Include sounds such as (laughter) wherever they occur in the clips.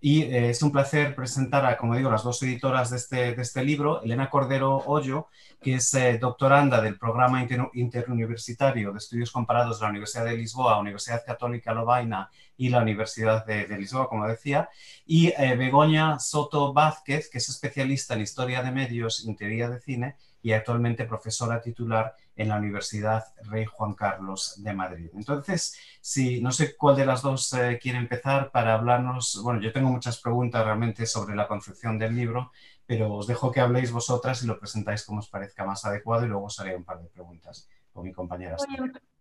Y eh, es un placer presentar a, como digo, las dos editoras de este, de este libro, Elena Cordero Hoyo, que es eh, doctoranda del programa interuniversitario de estudios comparados de la Universidad de Lisboa, Universidad Católica Lovaina y la Universidad de, Lisboa, como decía, y eh, Begoña Soto Vázquez, que es especialista en historia de medios y teoría de cine y actualmente profesora titular en la Universidad Rey Juan Carlos de Madrid. Entonces, si no sé cuál de las dos eh, quiere empezar para hablarnos, bueno, yo tengo muchas preguntas realmente sobre la concepción del libro, pero os dejo que habléis vosotras y lo presentáis como os parezca más adecuado y luego os haré un par de preguntas con mi compañera.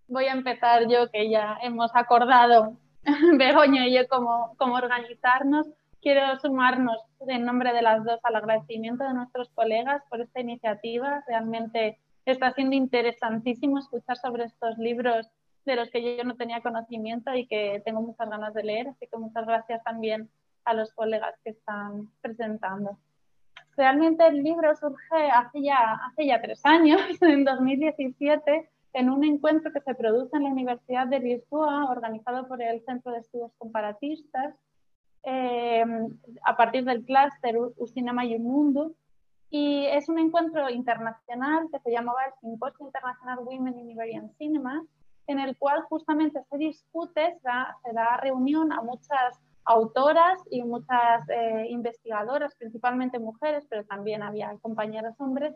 Voy a, empezar yo, que ya hemos acordado, (laughs) Begoña y yo, cómo, cómo organizarnos. Quiero sumarnos en nombre de las dos al agradecimiento de nuestros colegas por esta iniciativa. Realmente está siendo interesantísimo escuchar sobre estos libros de los que yo no tenía conocimiento y que tengo muchas ganas de leer, así que muchas gracias también a los colegas que están presentando. Realmente el libro surge hace ya, hace ya tres años, (laughs) en 2017, en un encuentro que se produce en la Universidad de Lisboa, organizado por el Centro de Estudios Comparatistas, eh, a partir del clúster Cinema y Mundo, y es un encuentro internacional que se llamaba el Simposio Internacional Women in Iberian Cinema, en el cual justamente se discute, se da, se reunión a muchas autoras y muchas eh, investigadoras, principalmente mujeres, pero también había compañeros hombres,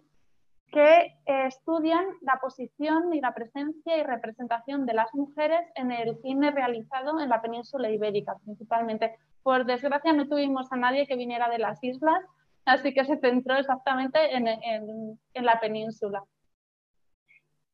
que eh, estudian la posición y la presencia y representación de las mujeres en el cine realizado en la península ibérica, principalmente. Por desgracia no tuvimos a nadie que viniera de las islas, así que se centró exactamente en, la península.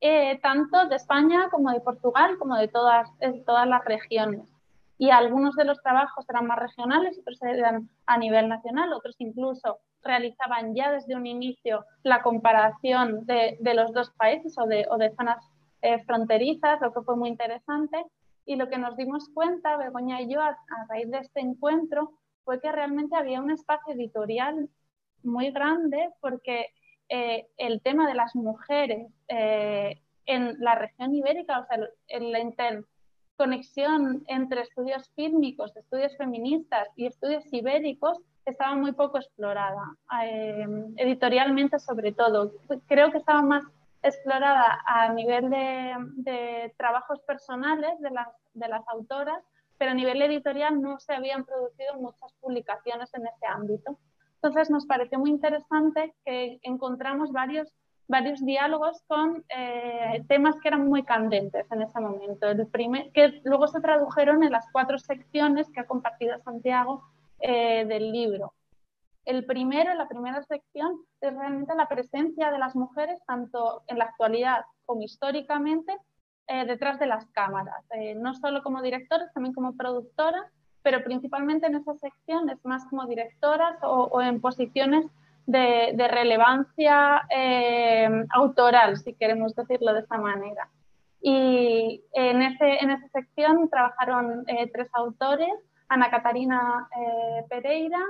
Eh, tanto de España como de Portugal, como de todas, todas las regiones. Y algunos de los trabajos eran más regionales, otros eran a nivel nacional, otros incluso realizaban ya desde un inicio la comparación de, los dos países o de, zonas eh, fronterizas, lo que fue muy interesante. Y lo que nos dimos cuenta, Begoña y yo, a raíz de este encuentro, fue que realmente había un espacio editorial muy grande porque eh, el tema de las mujeres eh, en la región ibérica, o sea, en la interconexión entre estudios fílmicos, estudios feministas y estudios ibéricos, estaba muy poco explorada, eh, editorialmente sobre todo. Creo que estaba más explorada a nivel de, de trabajos personales de las, de las autoras, pero a nivel editorial no se habían producido muchas publicaciones en ese ámbito. Entonces nos pareció muy interesante que encontramos varios, varios diálogos con eh, temas que eran muy candentes en ese momento, el primer, que luego se tradujeron en las cuatro secciones que ha compartido Santiago eh, del libro. El primero, la primera sección, es realmente la presencia de las mujeres, tanto en la actualidad como históricamente, eh, detrás de las cámaras, no solo como directoras, también como productoras pero principalmente en esa sección es más como directoras o, en posiciones de, relevancia eh, autoral, si queremos decirlo de esta manera. Y en, ese, en esa sección trabajaron eh, tres autores, Ana Catarina eh, Pereira,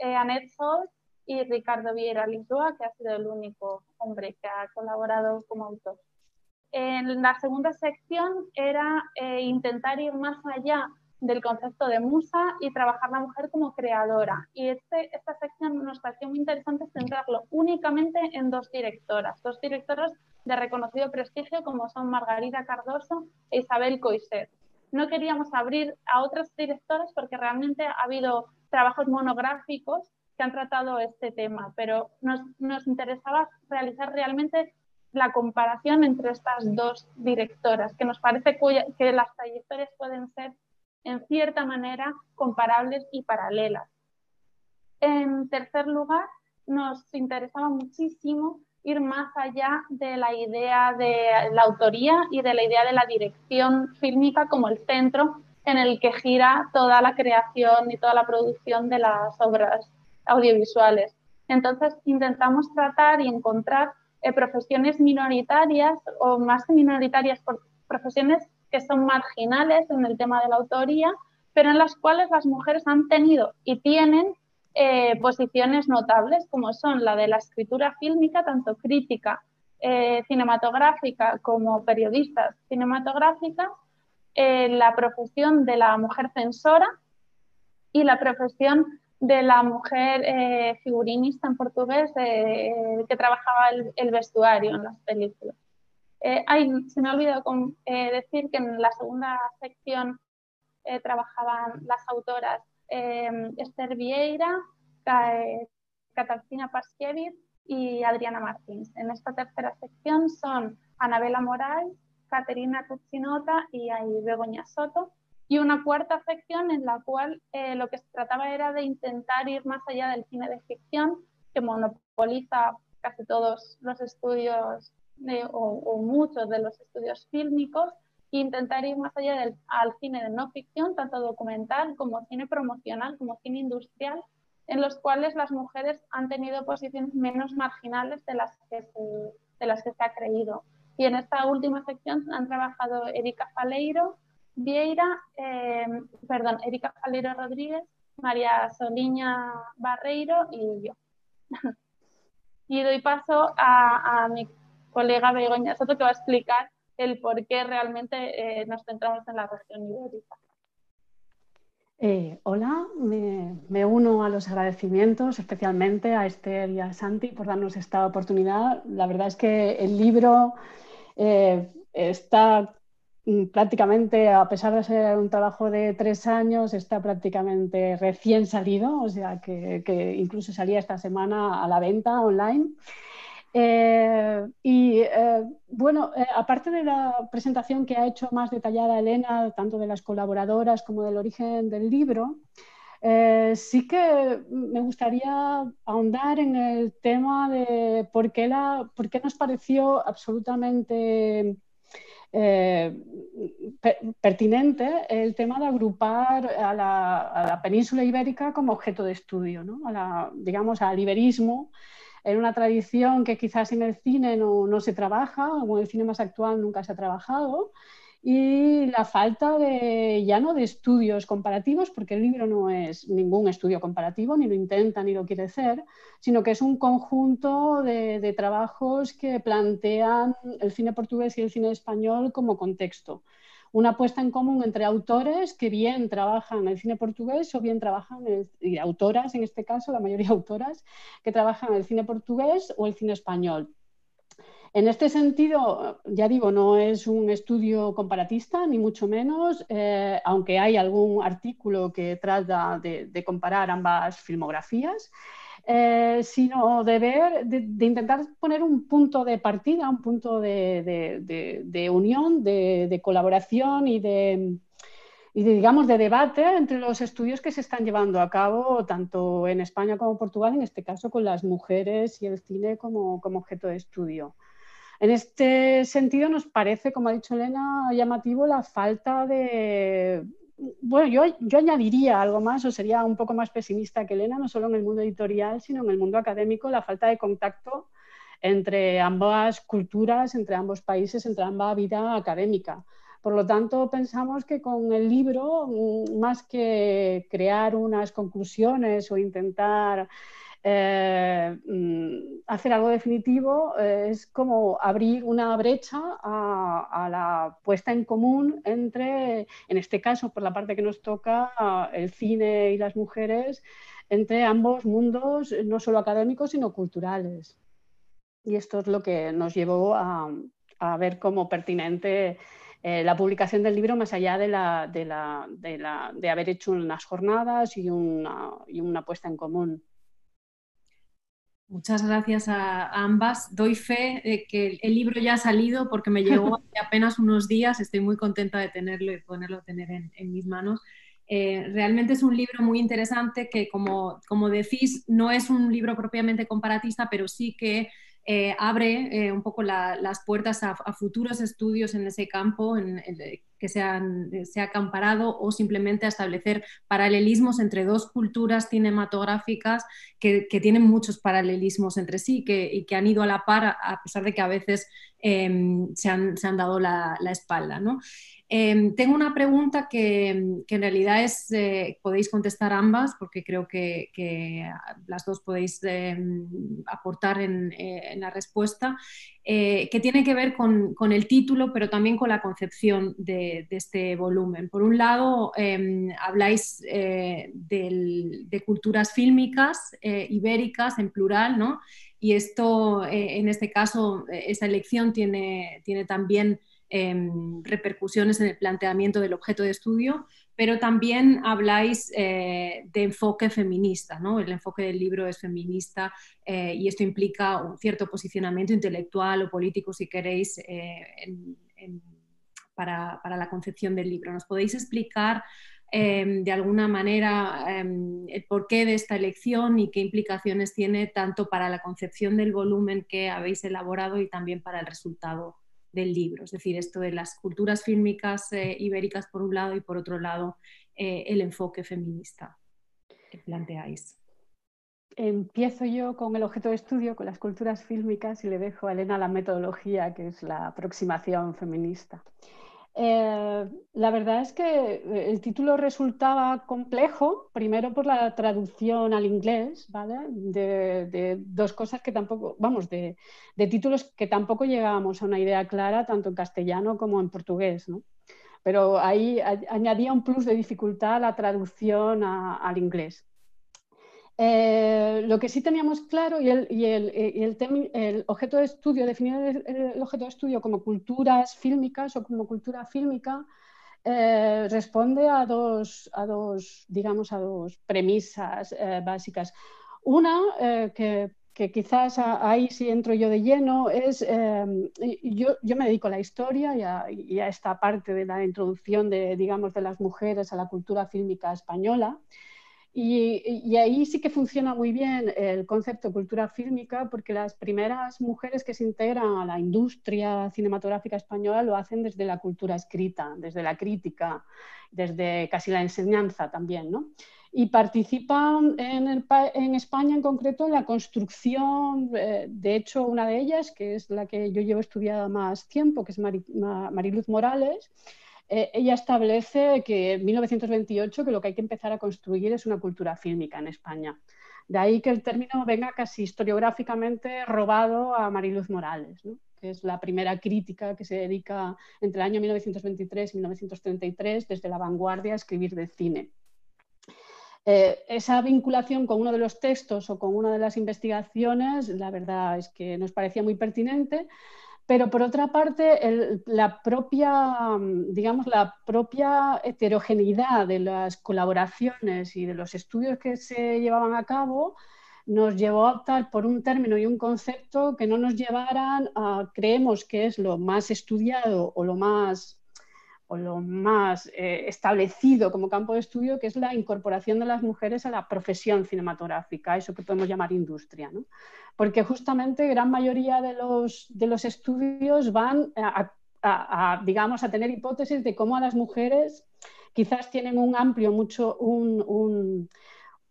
Annette Sol y Ricardo Vieira Lisboa, que ha sido el único hombre que ha colaborado como autor. En la segunda sección era intentar ir más allá del concepto de musa y trabajar la mujer como creadora. Y este, esta sección nos pareció muy interesante centrarlo únicamente en dos directoras, dos directoras de reconocido prestigio como son Margarita Cardoso e Isabel Coiset. No queríamos abrir a otras directoras porque realmente ha habido trabajos monográficos que han tratado este tema, pero nos, nos interesaba realizar realmente la comparación entre estas dos directoras, que nos parece que las trayectorias pueden ser en cierta manera comparables y paralelas. En tercer lugar, nos interesaba muchísimo ir más allá de la idea de la autoría y de la idea de la dirección fílmica como el centro en el que gira toda la creación y toda la producción de las obras audiovisuales. Entonces intentamos tratar y encontrar eh, profesiones minoritarias o más que minoritarias, profesiones que son marginales en el tema de la autoría, pero en las cuales las mujeres han tenido y tienen eh, posiciones notables, como son la de la escritura fílmica, tanto crítica eh, cinematográfica como periodistas cinematográficas, eh, la profesión de la mujer censora y la profesión de la mujer eh, figurinista en portugués eh, que trabajaba el, vestuario en las películas. Eh, se me ha olvidado decir que en la segunda sección trabajaban las autoras Esther Vieira, Katarzyna Paskiewicz y Adriana Martins. En esta tercera sección son Anabela Moraes, Caterina Cuccinota y Begoña Soto y una cuarta sección en la cual eh, lo que se trataba era de intentar ir más allá del cine de ficción, que monopoliza casi todos los estudios o, muchos de los estudios fílmicos, intentar ir más allá del al cine de no ficción, tanto documental como cine promocional, como cine industrial, en los cuales las mujeres han tenido posiciones menos marginales de las que de las que se ha creído. Y en esta última sección han trabajado Erika Faleiro, Vieira, em, perdón, Erika Faleiro Rodríguez, María Soliña Barreiro y yo. (laughs) y doy paso a, mi colega Begoña Soto que va a explicar el por qué realmente eh, nos centramos en la región ibérica. Eh, hola, me, uno a los agradecimientos, especialmente a Esther y a Santi por darnos esta oportunidad. La verdad es que el libro eh, está Mm, prácticamente, a pesar de ser un trabajo de tres años, está prácticamente recién salido, o sea que, incluso salía esta semana a la venta online. Eh, y eh, bueno, eh, aparte de la presentación que ha hecho más detallada Elena, tanto de las colaboradoras como del origen del libro, sí que me gustaría ahondar en el tema de por qué, nos pareció absolutamente pertinente el tema de agrupar a la, península ibérica como objeto de estudio, digamos, al iberismo, en una tradición que quizás en el cine no, no se trabaja, o en el cine más actual nunca se ha trabajado, y la falta de, ya no de estudios comparativos, porque el libro no es ningún estudio comparativo, ni lo intenta ni lo quiere ser, sino que es un conjunto de, de trabajos que plantean el cine portugués y el cine español como contexto una puesta en común entre autores que bien trabajan el cine portugués o bien trabajan, y autoras en este caso, la mayoría (laughs) autoras, que trabajan el cine portugués o el cine español. En este sentido, ya digo, no es un estudio comparatista, ni mucho menos, eh, aunque hay algún artículo que trata de, comparar ambas filmografías, eh, sino de ver, de, intentar poner un punto de partida, un punto de, unión, de, colaboración y de, digamos, de debate entre los estudios que se están llevando a cabo tanto en España como Portugal, en este caso con las mujeres y el cine como objeto de estudio. En este sentido, nos parece, como ha dicho Elena, llamativo la falta de... Bueno, yo, yo añadiría algo más, o sería un poco más pesimista que Elena, no solo en el mundo editorial, sino en el mundo académico, la falta de contacto entre ambas culturas, entre ambos países, entre ambas vida académica. Por lo tanto, pensamos que con el libro, más que crear unas conclusiones o intentar eh, mm, hacer algo definitivo eh, es como abrir una brecha a, la puesta en común entre, en este caso, por la parte que nos toca, el cine y las mujeres, entre ambos mundos, no solo académicos, sino culturales. Y esto es lo que nos llevó a, ver como pertinente eh, la publicación del libro más allá de, la, de, la, de, haber hecho unas jornadas y una, y una puesta en común. Muchas gracias a, ambas. Doy fe de que el libro ya ha salido porque me llegó (laughs) hace apenas unos días. Estoy muy contenta de tenerlo y ponerlo tener en, mis manos. Eh, realmente es un libro muy interesante que, como, como decís, no es un libro propiamente comparatista, pero sí que eh, abre eh, un poco las puertas a, futuros estudios en ese campo en, que se, han, se ha comparado o simplemente a establecer paralelismos entre dos culturas cinematográficas que, tienen muchos paralelismos entre sí que, y que han ido a la par a pesar de que a veces em, se, han, dado la, la espalda. ¿no? Em, tengo una pregunta que, en realidad es, eh, podéis contestar ambas porque creo que, las dos podéis em, aportar en, eh, en, la respuesta. eh, que tiene que ver con, el título, pero también con la concepción de, este volumen. Por un lado, em, habláis de culturas fílmicas ibéricas en plural, ¿no? Y esto, en este caso, esa elección tiene, tiene también em, repercusiones en el planteamiento del objeto de estudio, pero también habláis de enfoque feminista, ¿no? El enfoque del libro es feminista eh, y esto implica un cierto posicionamiento intelectual o político, si queréis, eh, para, la concepción del libro. ¿Nos podéis explicar em, de alguna manera em, el porqué de esta elección y qué implicaciones tiene tanto para la concepción del volumen que habéis elaborado y también para el resultado del libro? Es decir, esto de las culturas fílmicas eh, ibéricas por un lado y por otro lado el enfoque feminista que planteáis. Empiezo yo con el objeto de estudio, con las culturas fílmicas, y le dejo a Elena la metodología, que es la aproximación feminista. Eh, la verdad es que eh, el título resultaba complejo, primero por la traducción al inglés, ¿vale? De, dos cosas que tampoco, vamos, de, títulos que tampoco llegábamos a una idea clara, tanto en castellano como en portugués, ¿no? Pero ahí añadía un plus de dificultad la traducción al inglés. Eh, lo que sí teníamos claro y, el, el, objeto de estudio, definir el, objeto de estudio como culturas fílmicas o como cultura fílmica, eh, responde a dos, digamos, a dos premisas eh, básicas. Una, que, quizás ahí sí entro yo de lleno, es, yo, me dedico a la historia y a, y a, esta parte de la introducción de, digamos, de las mujeres a la cultura fílmica española. Y, ahí sí que funciona muy bien el concepto de cultura fílmica porque las primeras mujeres que se integran a la industria cinematográfica española lo hacen desde la cultura escrita, desde la crítica, desde casi la enseñanza también, ¿no? Y participan en, España en concreto en la construcción, eh, de hecho una de ellas, que es la que yo llevo estudiada más tiempo, que es Mariluz Morales, eh, ella establece que en 1928 que lo que hay que empezar a construir es una cultura fílmica en España. De ahí que el término venga casi historiográficamente robado a Mariluz Morales, que es la primera crítica que se dedica entre el año 1923 y 1933 desde la vanguardia a escribir de cine. Eh, esa vinculación con uno de los textos o con una de las investigaciones, la verdad es que nos parecía muy pertinente, pero por otra parte, la, propia, digamos, la propia heterogeneidad de las colaboraciones y de los estudios que se llevaban a cabo nos llevó a optar por un término y un concepto que no nos llevaran a, creemos que es lo más estudiado o lo más o lo más eh, establecido como campo de estudio, que es la incorporación de las mujeres a la profesión cinematográfica, eso que podemos llamar industria. ¿no? Porque justamente gran mayoría de los, de los estudios van a, digamos, a tener hipótesis de cómo a las mujeres quizás tienen un amplio, mucho, un,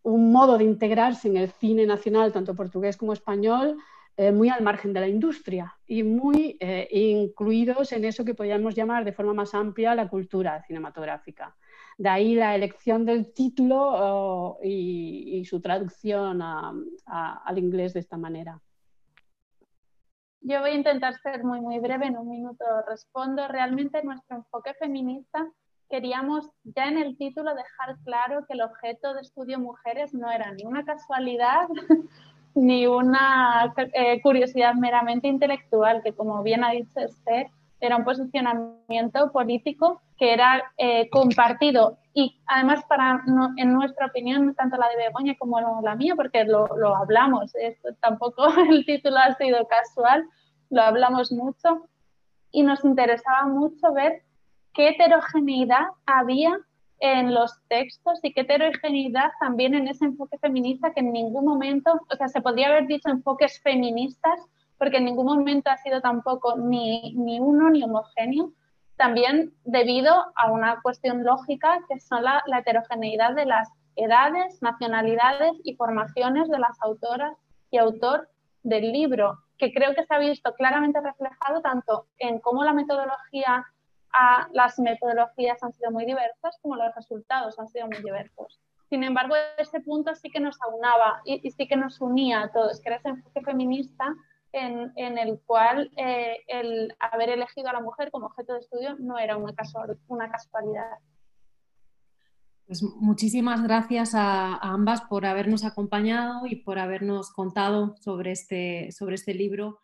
un, modo de integrarse en el cine nacional, tanto portugués como español, eh, muy al margen de la industria y muy eh, incluidos en eso que podríamos llamar de forma más amplia la cultura cinematográfica. De ahí la elección del título oh, y, su traducción al inglés de esta manera. Yo voy a intentar ser muy, muy breve, en un minuto respondo. Realmente nuestro enfoque feminista queríamos ya en el título dejar claro que el objeto de estudio mujeres no era ni una casualidad ni una eh, curiosidad meramente intelectual, que como bien ha dicho Esther, era un posicionamiento político que era eh, compartido. Y además para en nuestra opinión tanto la de Begoña como la mía porque lo, lo hablamos esto, tampoco (laughs) el título ha sido casual lo hablamos mucho. Y nos interesaba mucho ver qué heterogeneidad había en los textos y qué heterogeneidad también en ese enfoque feminista que en ningún momento, o sea, se podría haber dicho enfoques feministas porque en ningún momento ha sido tampoco ni, ni uno ni homogéneo, también debido a una cuestión lógica que son la, heterogeneidad de las edades, nacionalidades y formaciones de las autoras y autor del libro, que creo que se ha visto claramente reflejado tanto en cómo la metodología las metodologías han sido muy diversas como los resultados han sido muy diversos. Sin embargo, ese punto sí que nos aunaba y, sí que nos unía a todos, que era ese enfoque feminista en, en el cual eh, el haber elegido a la mujer como objeto de estudio no era una, casualidad. Pues muchísimas gracias a, a, ambas por habernos acompañado y por habernos contado sobre este, sobre este libro